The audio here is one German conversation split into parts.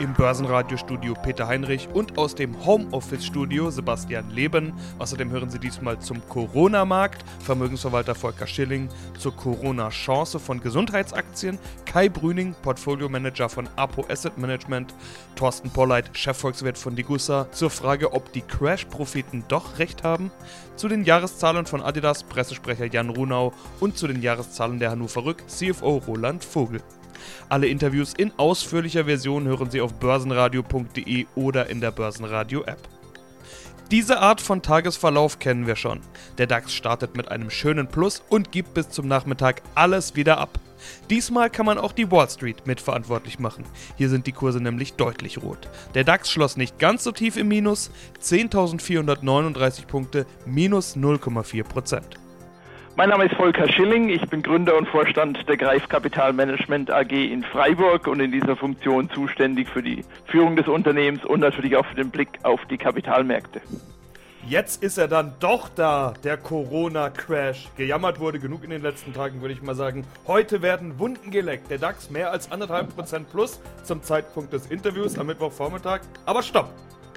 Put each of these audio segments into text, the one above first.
Im Börsenradiostudio Peter Heinrich und aus dem Homeoffice-Studio Sebastian Leben. Außerdem hören Sie diesmal zum Corona-Markt. Vermögensverwalter Volker Schilling, zur Corona-Chance von Gesundheitsaktien, Kai Brüning, Portfolio-Manager von Apo Asset Management, Thorsten Polleit, Chefvolkswirt von Digussa, zur Frage, ob die Crash-Propheten doch recht haben, zu den Jahreszahlen von Adidas, Pressesprecher Jan Runau. Und zu den Jahreszahlen der Hannover Rück, CFO Roland Vogel. Alle Interviews in ausführlicher Version hören Sie auf börsenradio.de oder in der Börsenradio-App. Diese Art von Tagesverlauf kennen wir schon. Der DAX startet mit einem schönen Plus und gibt bis zum Nachmittag alles wieder ab. Diesmal kann man auch die Wall Street mitverantwortlich machen. Hier sind die Kurse nämlich deutlich rot. Der DAX schloss nicht ganz so tief im Minus, 10.439 Punkte, minus 0,4 mein Name ist Volker Schilling, ich bin Gründer und Vorstand der Greif Kapital Management AG in Freiburg und in dieser Funktion zuständig für die Führung des Unternehmens und natürlich auch für den Blick auf die Kapitalmärkte. Jetzt ist er dann doch da, der Corona-Crash. Gejammert wurde genug in den letzten Tagen, würde ich mal sagen. Heute werden Wunden geleckt. Der DAX mehr als anderthalb Prozent plus zum Zeitpunkt des Interviews am Mittwochvormittag. Aber stopp!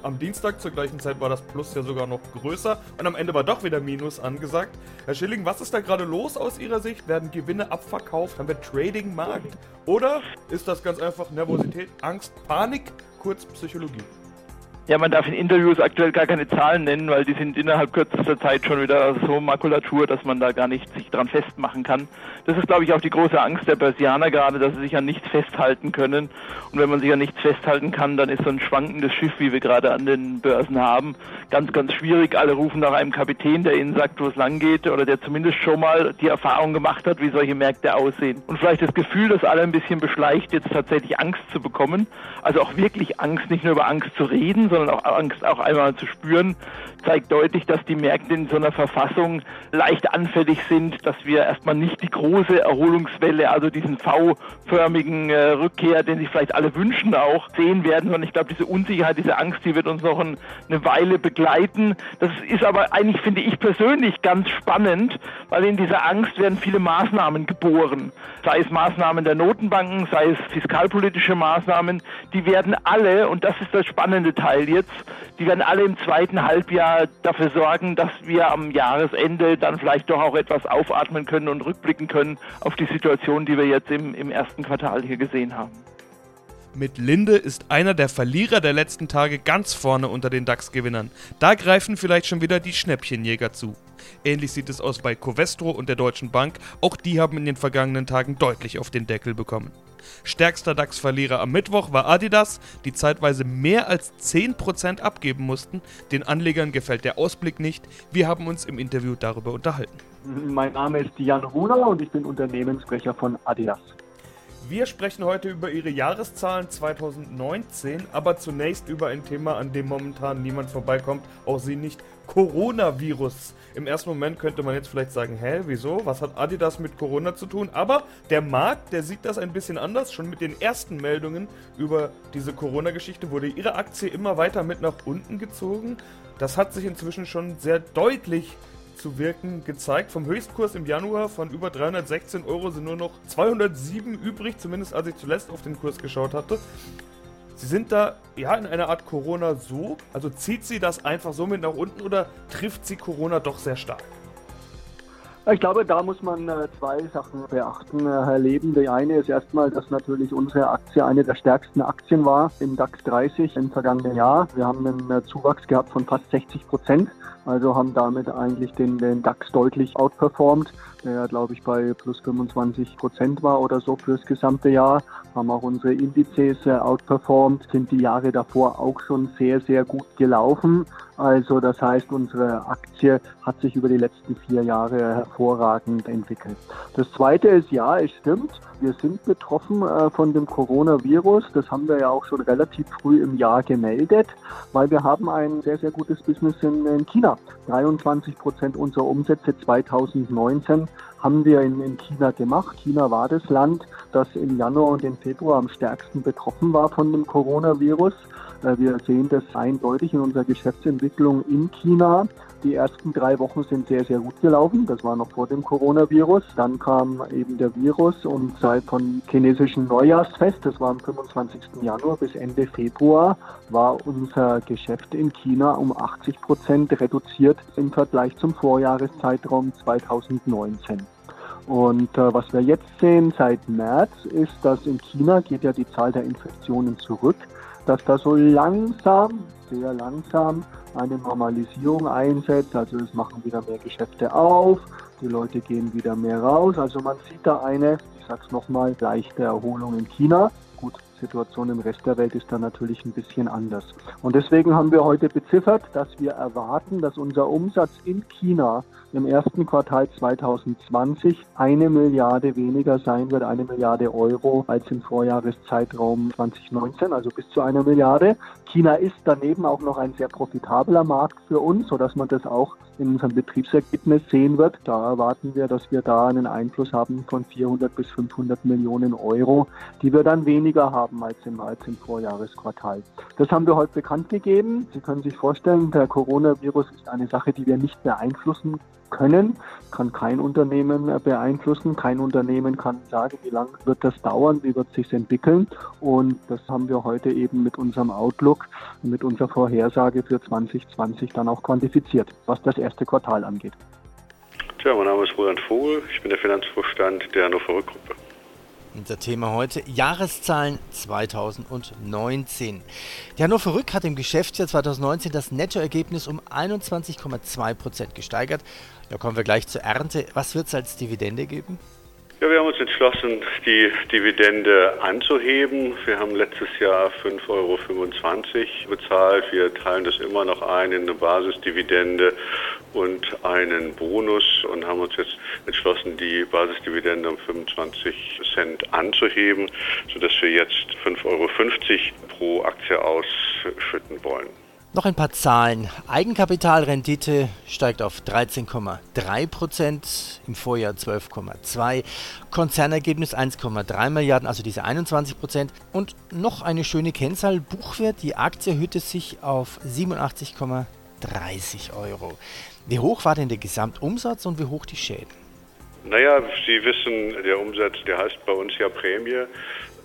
Am Dienstag zur gleichen Zeit war das Plus ja sogar noch größer und am Ende war doch wieder Minus angesagt. Herr Schilling, was ist da gerade los aus Ihrer Sicht? Werden Gewinne abverkauft? Haben wir Trading-Markt? Oder ist das ganz einfach Nervosität, Angst, Panik, kurz Psychologie? Ja, man darf in Interviews aktuell gar keine Zahlen nennen, weil die sind innerhalb kürzester Zeit schon wieder so Makulatur, dass man da gar nicht sich dran festmachen kann. Das ist, glaube ich, auch die große Angst der Börsianer gerade, dass sie sich an nichts festhalten können. Und wenn man sich an nichts festhalten kann, dann ist so ein schwankendes Schiff, wie wir gerade an den Börsen haben, ganz, ganz schwierig. Alle rufen nach einem Kapitän, der ihnen sagt, wo es lang geht oder der zumindest schon mal die Erfahrung gemacht hat, wie solche Märkte aussehen. Und vielleicht das Gefühl, das alle ein bisschen beschleicht, jetzt tatsächlich Angst zu bekommen. Also auch wirklich Angst, nicht nur über Angst zu reden, sondern auch Angst auch einmal zu spüren, zeigt deutlich, dass die Märkte in so einer Verfassung leicht anfällig sind, dass wir erstmal nicht die große Erholungswelle, also diesen V-förmigen äh, Rückkehr, den sich vielleicht alle wünschen, auch sehen werden, sondern ich glaube, diese Unsicherheit, diese Angst, die wird uns noch ein, eine Weile begleiten. Das ist aber eigentlich, finde ich persönlich, ganz spannend, weil in dieser Angst werden viele Maßnahmen geboren. Sei es Maßnahmen der Notenbanken, sei es fiskalpolitische Maßnahmen, die werden alle, und das ist der spannende Teil jetzt, die werden alle im zweiten Halbjahr dafür sorgen, dass wir am Jahresende dann vielleicht doch auch etwas aufatmen können und rückblicken können auf die Situation, die wir jetzt im, im ersten Quartal hier gesehen haben. Mit Linde ist einer der Verlierer der letzten Tage ganz vorne unter den DAX-Gewinnern. Da greifen vielleicht schon wieder die Schnäppchenjäger zu. Ähnlich sieht es aus bei Covestro und der Deutschen Bank. Auch die haben in den vergangenen Tagen deutlich auf den Deckel bekommen. Stärkster DAX-Verlierer am Mittwoch war Adidas, die zeitweise mehr als 10% abgeben mussten. Den Anlegern gefällt der Ausblick nicht. Wir haben uns im Interview darüber unterhalten. Mein Name ist Jan Runer und ich bin Unternehmenssprecher von Adidas. Wir sprechen heute über Ihre Jahreszahlen 2019, aber zunächst über ein Thema, an dem momentan niemand vorbeikommt, auch Sie nicht, Coronavirus. Im ersten Moment könnte man jetzt vielleicht sagen, hä, wieso? Was hat Adidas mit Corona zu tun? Aber der Markt, der sieht das ein bisschen anders. Schon mit den ersten Meldungen über diese Corona-Geschichte wurde Ihre Aktie immer weiter mit nach unten gezogen. Das hat sich inzwischen schon sehr deutlich zu wirken gezeigt. Vom Höchstkurs im Januar von über 316 Euro sind nur noch 207 übrig, zumindest als ich zuletzt auf den Kurs geschaut hatte. Sie sind da ja in einer Art Corona so, also zieht sie das einfach so mit nach unten oder trifft sie Corona doch sehr stark? Ich glaube, da muss man äh, zwei Sachen beachten, äh, Herr Leben. Die eine ist erstmal, dass natürlich unsere Aktie eine der stärksten Aktien war im DAX 30 im vergangenen Jahr. Wir haben einen äh, Zuwachs gehabt von fast 60 Prozent, also haben damit eigentlich den, den DAX deutlich outperformed, der glaube ich bei plus 25 Prozent war oder so fürs gesamte Jahr. Haben auch unsere Indizes outperformed, sind die Jahre davor auch schon sehr, sehr gut gelaufen. Also das heißt, unsere Aktie hat sich über die letzten vier Jahre hervorragend entwickelt. Das Zweite ist, ja, es stimmt, wir sind betroffen äh, von dem Coronavirus. Das haben wir ja auch schon relativ früh im Jahr gemeldet, weil wir haben ein sehr, sehr gutes Business in, in China. 23 Prozent unserer Umsätze 2019 haben wir in, in China gemacht. China war das Land, das im Januar und im Februar am stärksten betroffen war von dem Coronavirus. Äh, wir sehen das eindeutig in unserer Geschäftsentwicklung in China. Die ersten drei Wochen sind sehr, sehr gut gelaufen. Das war noch vor dem Coronavirus. Dann kam eben der Virus und seit von chinesischen Neujahrsfest, das war am 25. Januar bis Ende Februar, war unser Geschäft in China um 80 Prozent reduziert im Vergleich zum Vorjahreszeitraum 2019. Und äh, was wir jetzt sehen seit März ist, dass in China geht ja die Zahl der Infektionen zurück dass da so langsam, sehr langsam eine Normalisierung einsetzt. Also es machen wieder mehr Geschäfte auf, die Leute gehen wieder mehr raus. Also man sieht da eine, ich sag's nochmal, leichte Erholung in China. Gut, Situation im Rest der Welt ist da natürlich ein bisschen anders. Und deswegen haben wir heute beziffert, dass wir erwarten, dass unser Umsatz in China im ersten Quartal 2020 eine Milliarde weniger sein wird, eine Milliarde Euro als im Vorjahreszeitraum 2019, also bis zu einer Milliarde. China ist daneben auch noch ein sehr profitabler Markt für uns, sodass man das auch in unserem Betriebsergebnis sehen wird. Da erwarten wir, dass wir da einen Einfluss haben von 400 bis 500 Millionen Euro, die wir dann weniger haben als im, als im Vorjahresquartal. Das haben wir heute bekannt gegeben. Sie können sich vorstellen, der Coronavirus ist eine Sache, die wir nicht beeinflussen können, kann kein Unternehmen beeinflussen. Kein Unternehmen kann sagen, wie lange wird das dauern, wie wird sich entwickeln. Und das haben wir heute eben mit unserem Outlook, mit unserer Vorhersage für 2020 dann auch quantifiziert, was das erste Quartal angeht. Tja, mein Name ist Roland Vogel, ich bin der Finanzvorstand der Hannover Rückgruppe. Unser Thema heute Jahreszahlen 2019. Die Hannover Rück hat im Geschäftsjahr 2019 das Nettoergebnis um 21,2 Prozent gesteigert. Da kommen wir gleich zur Ernte. Was wird es als Dividende geben? Ja, wir haben uns entschlossen, die Dividende anzuheben. Wir haben letztes Jahr 5,25 Euro bezahlt. Wir teilen das immer noch ein in eine Basisdividende und einen Bonus und haben uns jetzt entschlossen, die Basisdividende um 25 Cent anzuheben, sodass wir jetzt 5,50 Euro pro Aktie ausschütten wollen. Noch ein paar Zahlen. Eigenkapitalrendite steigt auf 13,3 Prozent, im Vorjahr 12,2. Konzernergebnis 1,3 Milliarden, also diese 21 Prozent. Und noch eine schöne Kennzahl, Buchwert, die Aktie erhöhte sich auf 87,30 Euro. Wie hoch war denn der Gesamtumsatz und wie hoch die Schäden? Naja, Sie wissen, der Umsatz, der heißt bei uns ja Prämie.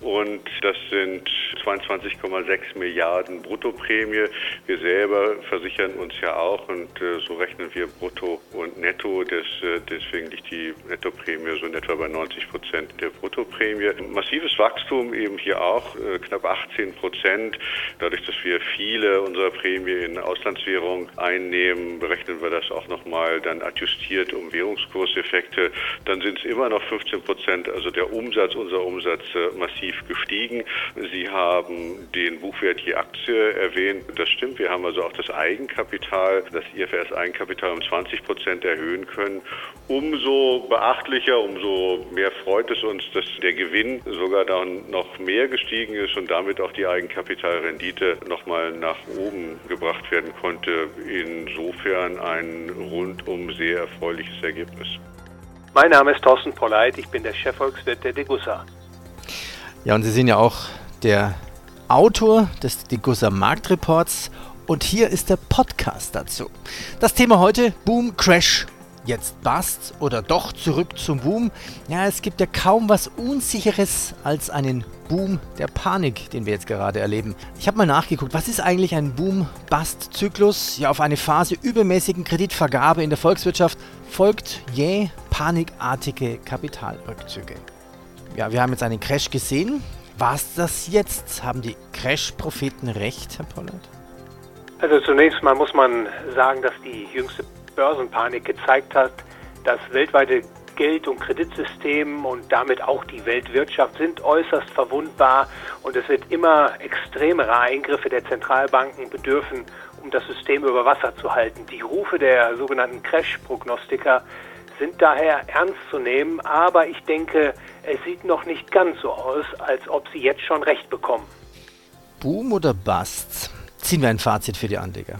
Und das sind 22,6 Milliarden Bruttoprämie. Wir selber versichern uns ja auch und äh, so rechnen wir Brutto und Netto. Des, äh, deswegen liegt die Nettoprämie so in etwa bei 90 Prozent der Bruttoprämie. Massives Wachstum eben hier auch, äh, knapp 18 Prozent. Dadurch, dass wir viele unserer Prämie in Auslandswährung einnehmen, berechnen wir das auch nochmal dann adjustiert um Währungskurseffekte. Dann sind es immer noch 15 Prozent, also der Umsatz, unser Umsatz massiv massiv gestiegen. Sie haben den Buchwert je Aktie erwähnt. Das stimmt. Wir haben also auch das Eigenkapital, das IFRS-Eigenkapital um 20 Prozent erhöhen können. Umso beachtlicher, umso mehr freut es uns, dass der Gewinn sogar dann noch mehr gestiegen ist und damit auch die Eigenkapitalrendite nochmal nach oben gebracht werden konnte. Insofern ein rundum sehr erfreuliches Ergebnis. Mein Name ist Thorsten Polleit, ich bin der Chefvolkswirt der Degussa. Ja, und Sie sind ja auch der Autor des Degussa Marktreports und hier ist der Podcast dazu. Das Thema heute: Boom, Crash. Jetzt Bust oder doch zurück zum Boom? Ja, es gibt ja kaum was Unsicheres als einen Boom der Panik, den wir jetzt gerade erleben. Ich habe mal nachgeguckt, was ist eigentlich ein Boom-Bust-Zyklus? Ja, auf eine Phase übermäßigen Kreditvergabe in der Volkswirtschaft folgt jäh panikartige Kapitalrückzüge ja, wir haben jetzt einen Crash gesehen. War es das jetzt? Haben die Crash-Propheten recht, Herr Pollard? Also zunächst mal muss man sagen, dass die jüngste Börsenpanik gezeigt hat, dass weltweite Geld- und Kreditsystem und damit auch die Weltwirtschaft sind äußerst verwundbar und es wird immer extremere Eingriffe der Zentralbanken bedürfen, um das System über Wasser zu halten. Die Rufe der sogenannten Crash-Prognostiker sind daher ernst zu nehmen, aber ich denke, es sieht noch nicht ganz so aus, als ob sie jetzt schon recht bekommen. Boom oder Bust? Ziehen wir ein Fazit für die Anleger.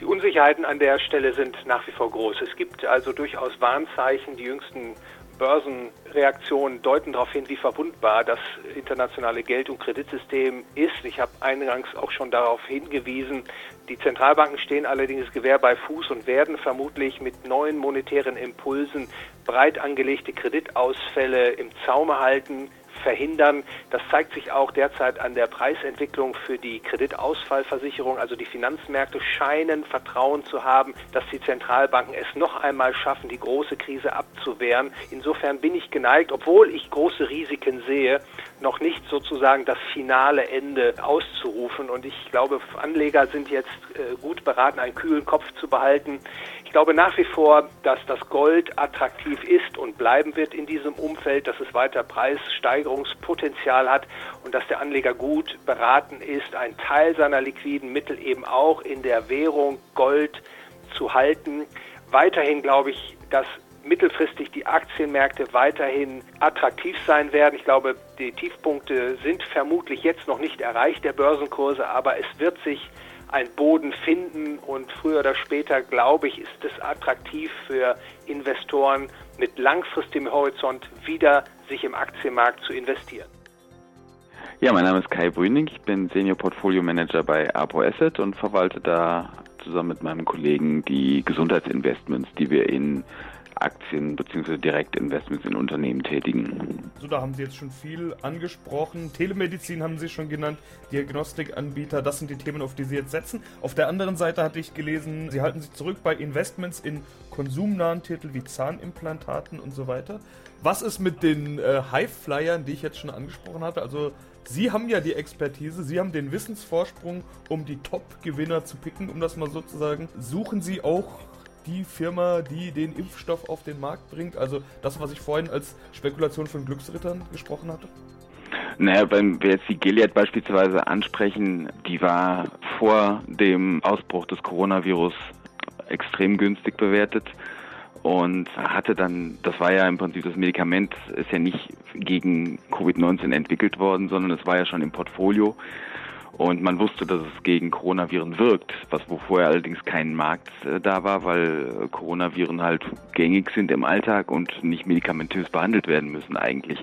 Die Unsicherheiten an der Stelle sind nach wie vor groß. Es gibt also durchaus Warnzeichen. Die jüngsten Börsenreaktionen deuten darauf hin, wie verwundbar das internationale Geld- und Kreditsystem ist. Ich habe eingangs auch schon darauf hingewiesen. Die Zentralbanken stehen allerdings Gewehr bei Fuß und werden vermutlich mit neuen monetären Impulsen breit angelegte Kreditausfälle im Zaume halten verhindern. Das zeigt sich auch derzeit an der Preisentwicklung für die Kreditausfallversicherung. Also die Finanzmärkte scheinen Vertrauen zu haben, dass die Zentralbanken es noch einmal schaffen, die große Krise abzuwehren. Insofern bin ich geneigt, obwohl ich große Risiken sehe, noch nicht sozusagen das finale Ende auszurufen. Und ich glaube, Anleger sind jetzt äh, gut beraten, einen kühlen Kopf zu behalten. Ich glaube nach wie vor, dass das Gold attraktiv ist und bleiben wird in diesem Umfeld, dass es weiter Preissteigerungspotenzial hat und dass der Anleger gut beraten ist, einen Teil seiner liquiden Mittel eben auch in der Währung Gold zu halten. Weiterhin glaube ich, dass mittelfristig die Aktienmärkte weiterhin attraktiv sein werden. Ich glaube, die Tiefpunkte sind vermutlich jetzt noch nicht erreicht der Börsenkurse, aber es wird sich ein Boden finden und früher oder später, glaube ich, ist es attraktiv für Investoren mit langfristigem Horizont wieder sich im Aktienmarkt zu investieren. Ja, mein Name ist Kai Brüning, ich bin Senior Portfolio Manager bei Apo Asset und verwalte da zusammen mit meinem Kollegen die Gesundheitsinvestments, die wir in Aktien bzw. Direktinvestments in Unternehmen tätigen. So, da haben Sie jetzt schon viel angesprochen. Telemedizin haben Sie schon genannt, Diagnostikanbieter, das sind die Themen, auf die Sie jetzt setzen. Auf der anderen Seite hatte ich gelesen, Sie halten sich zurück bei Investments in konsumnahen Titel wie Zahnimplantaten und so weiter. Was ist mit den äh, Highflyern, die ich jetzt schon angesprochen hatte? Also Sie haben ja die Expertise, Sie haben den Wissensvorsprung, um die Top-Gewinner zu picken, um das mal sozusagen. Suchen Sie auch die Firma, die den Impfstoff auf den Markt bringt? Also das, was ich vorhin als Spekulation von Glücksrittern gesprochen hatte? Naja, wenn wir jetzt die Gilead beispielsweise ansprechen, die war vor dem Ausbruch des Coronavirus extrem günstig bewertet und hatte dann, das war ja im Prinzip das Medikament, ist ja nicht gegen Covid-19 entwickelt worden, sondern es war ja schon im Portfolio und man wusste, dass es gegen Coronaviren wirkt, was wo vorher allerdings kein Markt äh, da war, weil äh, Coronaviren halt gängig sind im Alltag und nicht medikamentös behandelt werden müssen eigentlich,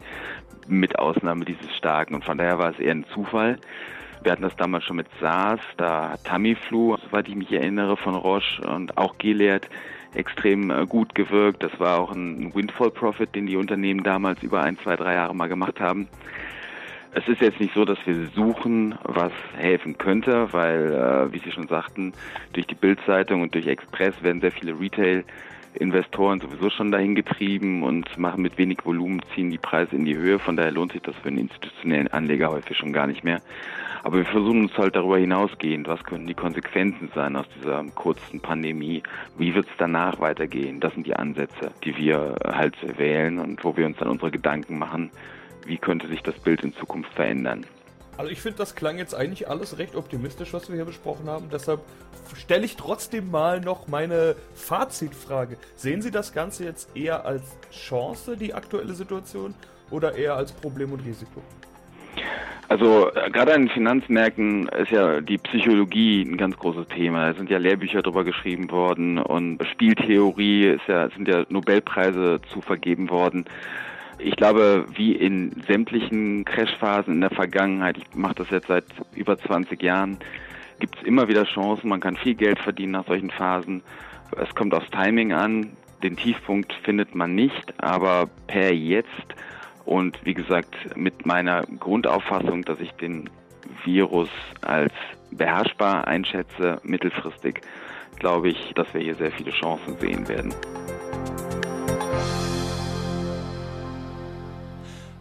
mit Ausnahme dieses starken. Und von daher war es eher ein Zufall. Wir hatten das damals schon mit SARS, da Tamiflu, soweit ich mich erinnere, von Roche und auch Gilead extrem äh, gut gewirkt. Das war auch ein Windfall Profit, den die Unternehmen damals über ein, zwei, drei Jahre mal gemacht haben. Es ist jetzt nicht so, dass wir suchen, was helfen könnte, weil, äh, wie Sie schon sagten, durch die Bildzeitung und durch Express werden sehr viele Retail-Investoren sowieso schon dahin getrieben und machen mit wenig Volumen, ziehen die Preise in die Höhe. Von daher lohnt sich das für einen institutionellen Anleger häufig schon gar nicht mehr. Aber wir versuchen uns halt darüber hinausgehend, was könnten die Konsequenzen sein aus dieser kurzen Pandemie? Wie wird es danach weitergehen? Das sind die Ansätze, die wir halt wählen und wo wir uns dann unsere Gedanken machen, wie könnte sich das Bild in Zukunft verändern. Also ich finde, das klang jetzt eigentlich alles recht optimistisch, was wir hier besprochen haben. Deshalb stelle ich trotzdem mal noch meine Fazitfrage. Sehen Sie das Ganze jetzt eher als Chance, die aktuelle Situation, oder eher als Problem und Risiko? Also äh, gerade an den Finanzmärkten ist ja die Psychologie ein ganz großes Thema. Da sind ja Lehrbücher drüber geschrieben worden und Spieltheorie ist ja, sind ja Nobelpreise zu vergeben worden. Ich glaube, wie in sämtlichen Crashphasen in der Vergangenheit, ich mache das jetzt seit über 20 Jahren, gibt es immer wieder Chancen. Man kann viel Geld verdienen nach solchen Phasen. Es kommt aufs Timing an. Den Tiefpunkt findet man nicht, aber per jetzt und wie gesagt mit meiner Grundauffassung, dass ich den Virus als beherrschbar einschätze, mittelfristig, glaube ich, dass wir hier sehr viele Chancen sehen werden.